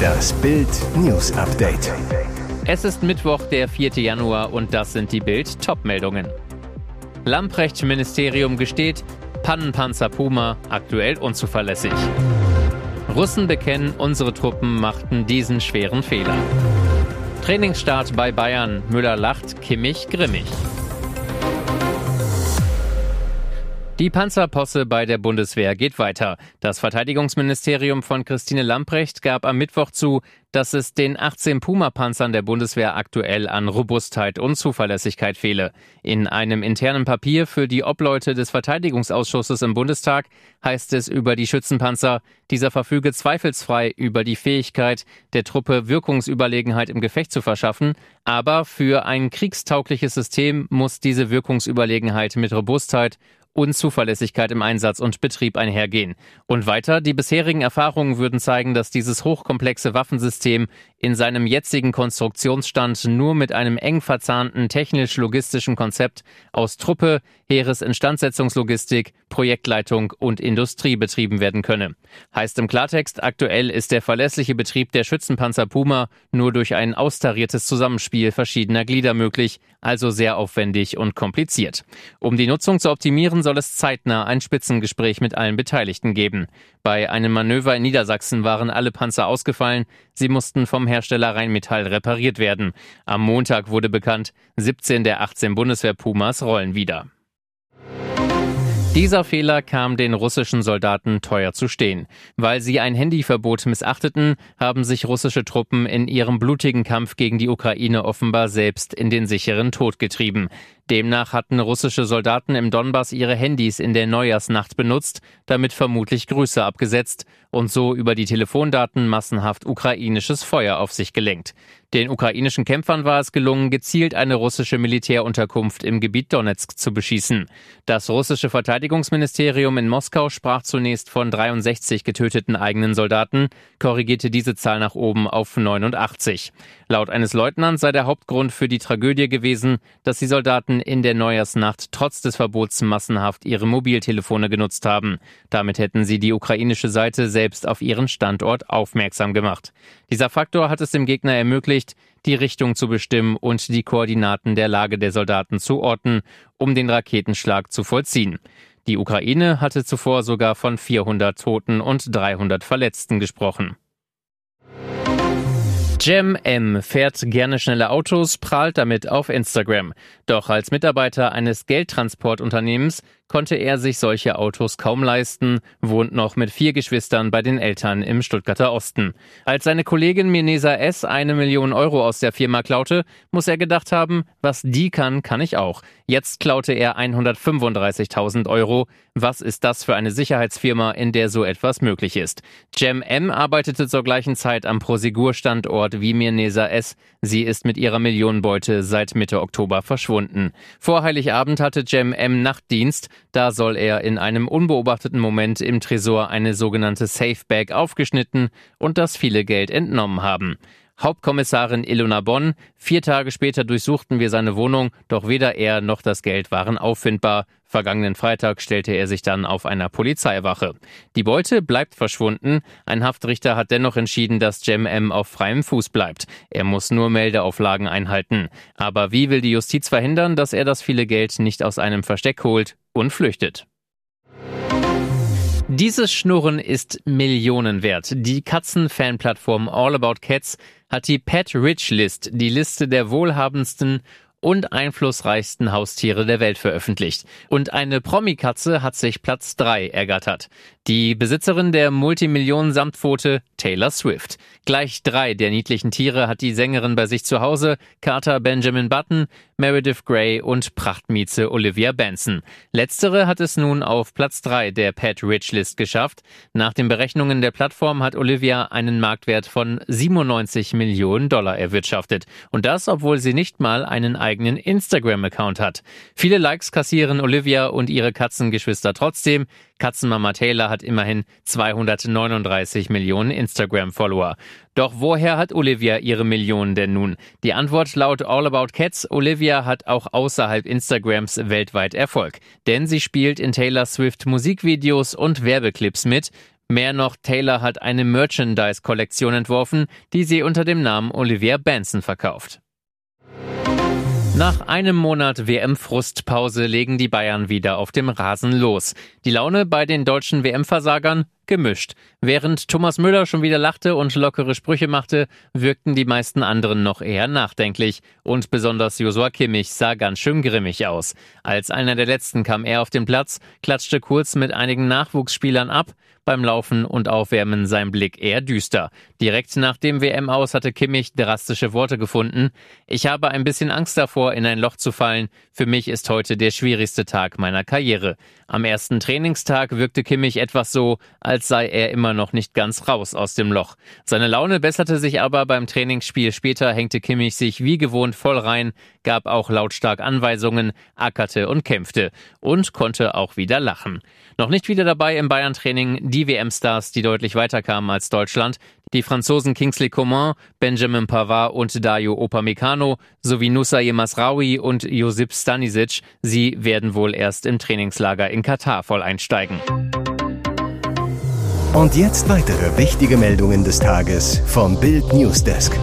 Das Bild News Update. Es ist Mittwoch, der 4. Januar und das sind die Bild Topmeldungen. Lamprecht Ministerium gesteht, Pannenpanzer Puma aktuell unzuverlässig. Russen bekennen, unsere Truppen machten diesen schweren Fehler. Trainingsstart bei Bayern. Müller lacht, Kimmich grimmig. Die Panzerposse bei der Bundeswehr geht weiter. Das Verteidigungsministerium von Christine Lamprecht gab am Mittwoch zu, dass es den 18 Puma-Panzern der Bundeswehr aktuell an Robustheit und Zuverlässigkeit fehle. In einem internen Papier für die Obleute des Verteidigungsausschusses im Bundestag heißt es über die Schützenpanzer, dieser verfüge zweifelsfrei über die Fähigkeit, der Truppe Wirkungsüberlegenheit im Gefecht zu verschaffen, aber für ein kriegstaugliches System muss diese Wirkungsüberlegenheit mit Robustheit und Zuverlässigkeit im Einsatz und Betrieb einhergehen. Und weiter, die bisherigen Erfahrungen würden zeigen, dass dieses hochkomplexe Waffensystem in seinem jetzigen Konstruktionsstand nur mit einem eng verzahnten technisch-logistischen Konzept aus Truppe, Heeresinstandsetzungslogistik, Projektleitung und Industrie betrieben werden könne. Heißt im Klartext, aktuell ist der verlässliche Betrieb der Schützenpanzer Puma nur durch ein austariertes Zusammenspiel verschiedener Glieder möglich, also sehr aufwendig und kompliziert. Um die Nutzung zu optimieren, soll es zeitnah ein Spitzengespräch mit allen Beteiligten geben. Bei einem Manöver in Niedersachsen waren alle Panzer ausgefallen. Sie mussten vom Hersteller Rheinmetall repariert werden. Am Montag wurde bekannt, 17 der 18 Bundeswehr Pumas rollen wieder. Dieser Fehler kam den russischen Soldaten teuer zu stehen. Weil sie ein Handyverbot missachteten, haben sich russische Truppen in ihrem blutigen Kampf gegen die Ukraine offenbar selbst in den sicheren Tod getrieben. Demnach hatten russische Soldaten im Donbass ihre Handys in der Neujahrsnacht benutzt, damit vermutlich Grüße abgesetzt und so über die Telefondaten massenhaft ukrainisches Feuer auf sich gelenkt. Den ukrainischen Kämpfern war es gelungen, gezielt eine russische Militärunterkunft im Gebiet Donetsk zu beschießen. Das russische Verteidigungsministerium in Moskau sprach zunächst von 63 getöteten eigenen Soldaten, korrigierte diese Zahl nach oben auf 89. Laut eines Leutnants sei der Hauptgrund für die Tragödie gewesen, dass die Soldaten in der Neujahrsnacht trotz des Verbots massenhaft ihre Mobiltelefone genutzt haben. Damit hätten sie die ukrainische Seite selbst auf ihren Standort aufmerksam gemacht. Dieser Faktor hat es dem Gegner ermöglicht, die Richtung zu bestimmen und die Koordinaten der Lage der Soldaten zu orten, um den Raketenschlag zu vollziehen. Die Ukraine hatte zuvor sogar von 400 Toten und 300 Verletzten gesprochen. Jem M fährt gerne schnelle Autos, prahlt damit auf Instagram. Doch als Mitarbeiter eines Geldtransportunternehmens konnte er sich solche Autos kaum leisten, wohnt noch mit vier Geschwistern bei den Eltern im Stuttgarter Osten. Als seine Kollegin Menesa S. eine Million Euro aus der Firma klaute, muss er gedacht haben, was die kann, kann ich auch. Jetzt klaute er 135.000 Euro. Was ist das für eine Sicherheitsfirma, in der so etwas möglich ist? Jem M. arbeitete zur gleichen Zeit am Prosegur-Standort wie Menesa S. Sie ist mit ihrer Millionenbeute seit Mitte Oktober verschwunden. Vor Heiligabend hatte Jem M. Nachtdienst. Da soll er in einem unbeobachteten Moment im Tresor eine sogenannte Safe Bag aufgeschnitten und das viele Geld entnommen haben. Hauptkommissarin Ilona Bonn. Vier Tage später durchsuchten wir seine Wohnung, doch weder er noch das Geld waren auffindbar. Vergangenen Freitag stellte er sich dann auf einer Polizeiwache. Die Beute bleibt verschwunden. Ein Haftrichter hat dennoch entschieden, dass Jem M auf freiem Fuß bleibt. Er muss nur Meldeauflagen einhalten. Aber wie will die Justiz verhindern, dass er das viele Geld nicht aus einem Versteck holt und flüchtet? Dieses Schnurren ist Millionen wert. Die Katzen-Fanplattform All About Cats hat die Pet Rich List, die Liste der wohlhabendsten und einflussreichsten Haustiere der Welt veröffentlicht. Und eine Promi-Katze hat sich Platz drei ergattert. Die Besitzerin der Multimillionen-Samtpfote Taylor Swift. Gleich drei der niedlichen Tiere hat die Sängerin bei sich zu Hause, Carter Benjamin Button, Meredith Grey und Prachtmieze Olivia Benson. Letztere hat es nun auf Platz drei der Pet Rich List geschafft. Nach den Berechnungen der Plattform hat Olivia einen Marktwert von 97 Millionen Dollar erwirtschaftet. Und das, obwohl sie nicht mal einen eigenen Instagram-Account hat. Viele Likes kassieren Olivia und ihre Katzengeschwister trotzdem. Katzenmama Taylor hat immerhin 239 Millionen Instagram-Follower. Doch woher hat Olivia ihre Millionen denn nun? Die Antwort laut All About Cats, Olivia hat auch außerhalb Instagrams weltweit Erfolg. Denn sie spielt in Taylor Swift Musikvideos und Werbeclips mit, Mehr noch, Taylor hat eine Merchandise-Kollektion entworfen, die sie unter dem Namen Olivia Benson verkauft. Nach einem Monat WM-Frustpause legen die Bayern wieder auf dem Rasen los. Die Laune bei den deutschen WM-Versagern gemischt. Während Thomas Müller schon wieder lachte und lockere Sprüche machte, wirkten die meisten anderen noch eher nachdenklich. Und besonders Josua Kimmich sah ganz schön grimmig aus. Als einer der letzten kam er auf den Platz, klatschte kurz mit einigen Nachwuchsspielern ab, beim Laufen und Aufwärmen sein Blick eher düster. Direkt nach dem WM aus hatte Kimmich drastische Worte gefunden. Ich habe ein bisschen Angst davor, in ein Loch zu fallen. Für mich ist heute der schwierigste Tag meiner Karriere. Am ersten Trainingstag wirkte Kimmich etwas so, als sei er immer noch nicht ganz raus aus dem Loch. Seine Laune besserte sich aber beim Trainingsspiel. Später hängte Kimmich sich wie gewohnt voll rein, gab auch lautstark Anweisungen, ackerte und kämpfte und konnte auch wieder lachen. Noch nicht wieder dabei im Bayern-Training die WM-Stars, die deutlich weiterkamen als Deutschland. Die Franzosen Kingsley Coman, Benjamin Pavard und Dario Opamecano sowie Nusayr Masraoui und Josip Stanisic. Sie werden wohl erst im Trainingslager in Katar voll einsteigen. Und jetzt weitere wichtige Meldungen des Tages vom Bild Newsdesk.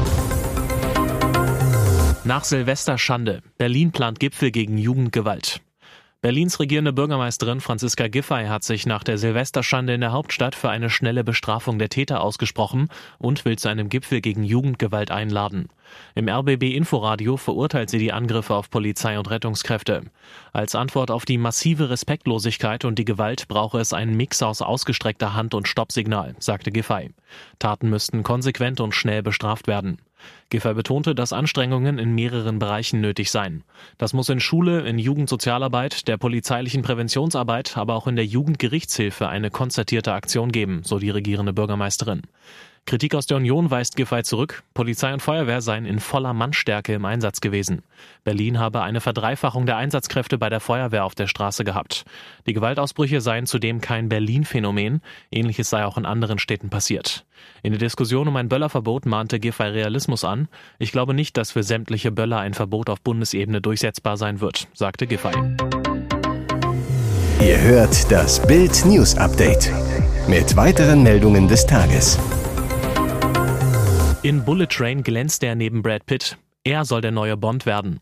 Nach Silvester Schande. Berlin plant Gipfel gegen Jugendgewalt. Berlins regierende Bürgermeisterin Franziska Giffey hat sich nach der Silvesterschande in der Hauptstadt für eine schnelle Bestrafung der Täter ausgesprochen und will zu einem Gipfel gegen Jugendgewalt einladen. Im RBB Inforadio verurteilt sie die Angriffe auf Polizei und Rettungskräfte. Als Antwort auf die massive Respektlosigkeit und die Gewalt brauche es einen Mix aus ausgestreckter Hand und Stoppsignal, sagte Giffey. Taten müssten konsequent und schnell bestraft werden. Giffey betonte, dass Anstrengungen in mehreren Bereichen nötig seien. Das muss in Schule, in Jugendsozialarbeit, der polizeilichen Präventionsarbeit, aber auch in der Jugendgerichtshilfe eine konzertierte Aktion geben, so die regierende Bürgermeisterin. Kritik aus der Union weist Giffey zurück. Polizei und Feuerwehr seien in voller Mannstärke im Einsatz gewesen. Berlin habe eine Verdreifachung der Einsatzkräfte bei der Feuerwehr auf der Straße gehabt. Die Gewaltausbrüche seien zudem kein Berlin-Phänomen. Ähnliches sei auch in anderen Städten passiert. In der Diskussion um ein Böllerverbot mahnte Giffey Realismus an. Ich glaube nicht, dass für sämtliche Böller ein Verbot auf Bundesebene durchsetzbar sein wird, sagte Giffey. Ihr hört das Bild News Update mit weiteren Meldungen des Tages. In Bullet Train glänzt er neben Brad Pitt. Er soll der neue Bond werden.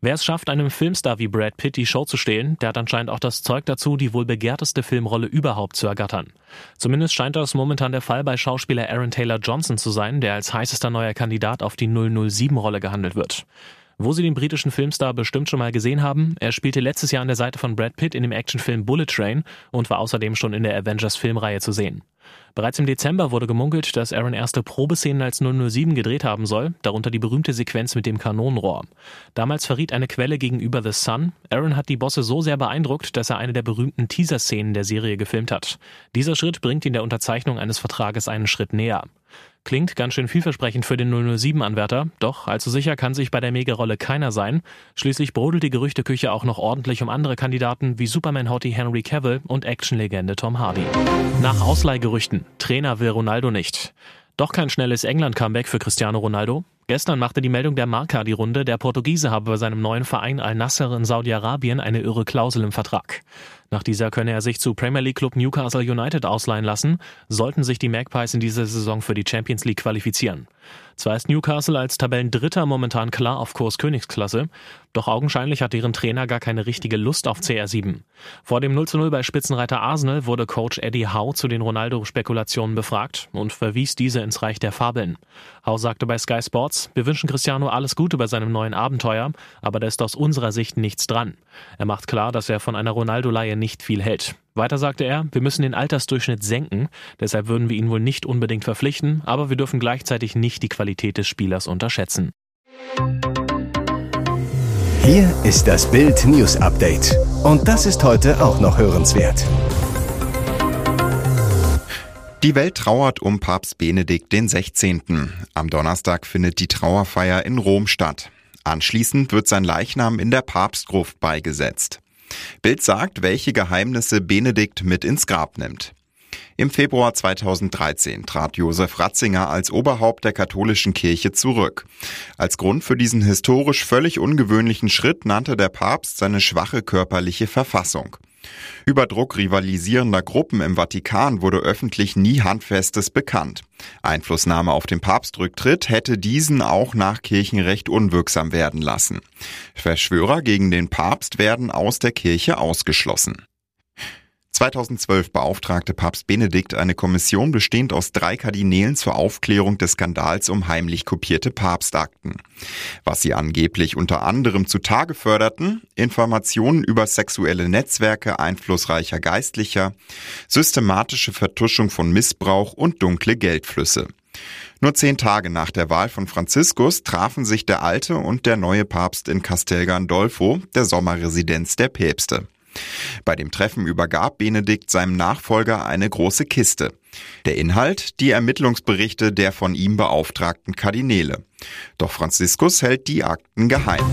Wer es schafft, einem Filmstar wie Brad Pitt die Show zu stehlen, der hat anscheinend auch das Zeug dazu, die wohl begehrteste Filmrolle überhaupt zu ergattern. Zumindest scheint das momentan der Fall bei Schauspieler Aaron Taylor Johnson zu sein, der als heißester neuer Kandidat auf die 007-Rolle gehandelt wird. Wo Sie den britischen Filmstar bestimmt schon mal gesehen haben, er spielte letztes Jahr an der Seite von Brad Pitt in dem Actionfilm Bullet Train und war außerdem schon in der Avengers-Filmreihe zu sehen. Bereits im Dezember wurde gemunkelt, dass Aaron erste Probeszenen als 007 gedreht haben soll, darunter die berühmte Sequenz mit dem Kanonenrohr. Damals verriet eine Quelle gegenüber The Sun, Aaron hat die Bosse so sehr beeindruckt, dass er eine der berühmten Teaser-Szenen der Serie gefilmt hat. Dieser Schritt bringt ihn der Unterzeichnung eines Vertrages einen Schritt näher. Klingt ganz schön vielversprechend für den 007-Anwärter, doch allzu sicher kann sich bei der Megarolle keiner sein. Schließlich brodelt die Gerüchteküche auch noch ordentlich um andere Kandidaten wie Superman-Hottie Henry Cavill und Actionlegende Tom Hardy. Nach Ausleihgerüchten, Trainer will Ronaldo nicht. Doch kein schnelles England-Comeback für Cristiano Ronaldo. Gestern machte die Meldung der Marca die Runde, der Portugiese habe bei seinem neuen Verein Al-Nasser in Saudi-Arabien eine irre Klausel im Vertrag. Nach dieser könne er sich zu Premier League Club Newcastle United ausleihen lassen, sollten sich die Magpies in dieser Saison für die Champions League qualifizieren. Zwar ist Newcastle als Tabellendritter momentan klar auf Kurs Königsklasse, doch augenscheinlich hat deren Trainer gar keine richtige Lust auf CR7. Vor dem 0 zu 0 bei Spitzenreiter Arsenal wurde Coach Eddie Howe zu den Ronaldo-Spekulationen befragt und verwies diese ins Reich der Fabeln. Howe sagte bei Sky Sports, wir wünschen Cristiano alles Gute bei seinem neuen Abenteuer, aber da ist aus unserer Sicht nichts dran. Er macht klar, dass er von einer Ronaldo-Leihe nicht viel hält. Weiter sagte er, wir müssen den Altersdurchschnitt senken, deshalb würden wir ihn wohl nicht unbedingt verpflichten, aber wir dürfen gleichzeitig nicht die Qualität des Spielers unterschätzen. Hier ist das Bild News Update. Und das ist heute auch noch hörenswert. Die Welt trauert um Papst Benedikt XVI. Am Donnerstag findet die Trauerfeier in Rom statt. Anschließend wird sein Leichnam in der Papstgruft beigesetzt. Bild sagt, welche Geheimnisse Benedikt mit ins Grab nimmt. Im Februar 2013 trat Josef Ratzinger als Oberhaupt der katholischen Kirche zurück. Als Grund für diesen historisch völlig ungewöhnlichen Schritt nannte der Papst seine schwache körperliche Verfassung. Über Druck rivalisierender Gruppen im Vatikan wurde öffentlich nie Handfestes bekannt. Einflussnahme auf den Papstrücktritt hätte diesen auch nach Kirchenrecht unwirksam werden lassen. Verschwörer gegen den Papst werden aus der Kirche ausgeschlossen. 2012 beauftragte Papst Benedikt eine Kommission bestehend aus drei Kardinälen zur Aufklärung des Skandals um heimlich kopierte Papstakten. Was sie angeblich unter anderem zutage förderten, Informationen über sexuelle Netzwerke einflussreicher Geistlicher, systematische Vertuschung von Missbrauch und dunkle Geldflüsse. Nur zehn Tage nach der Wahl von Franziskus trafen sich der alte und der neue Papst in Castel Gandolfo, der Sommerresidenz der Päpste. Bei dem Treffen übergab Benedikt seinem Nachfolger eine große Kiste. Der Inhalt die Ermittlungsberichte der von ihm beauftragten Kardinäle. Doch Franziskus hält die Akten geheim.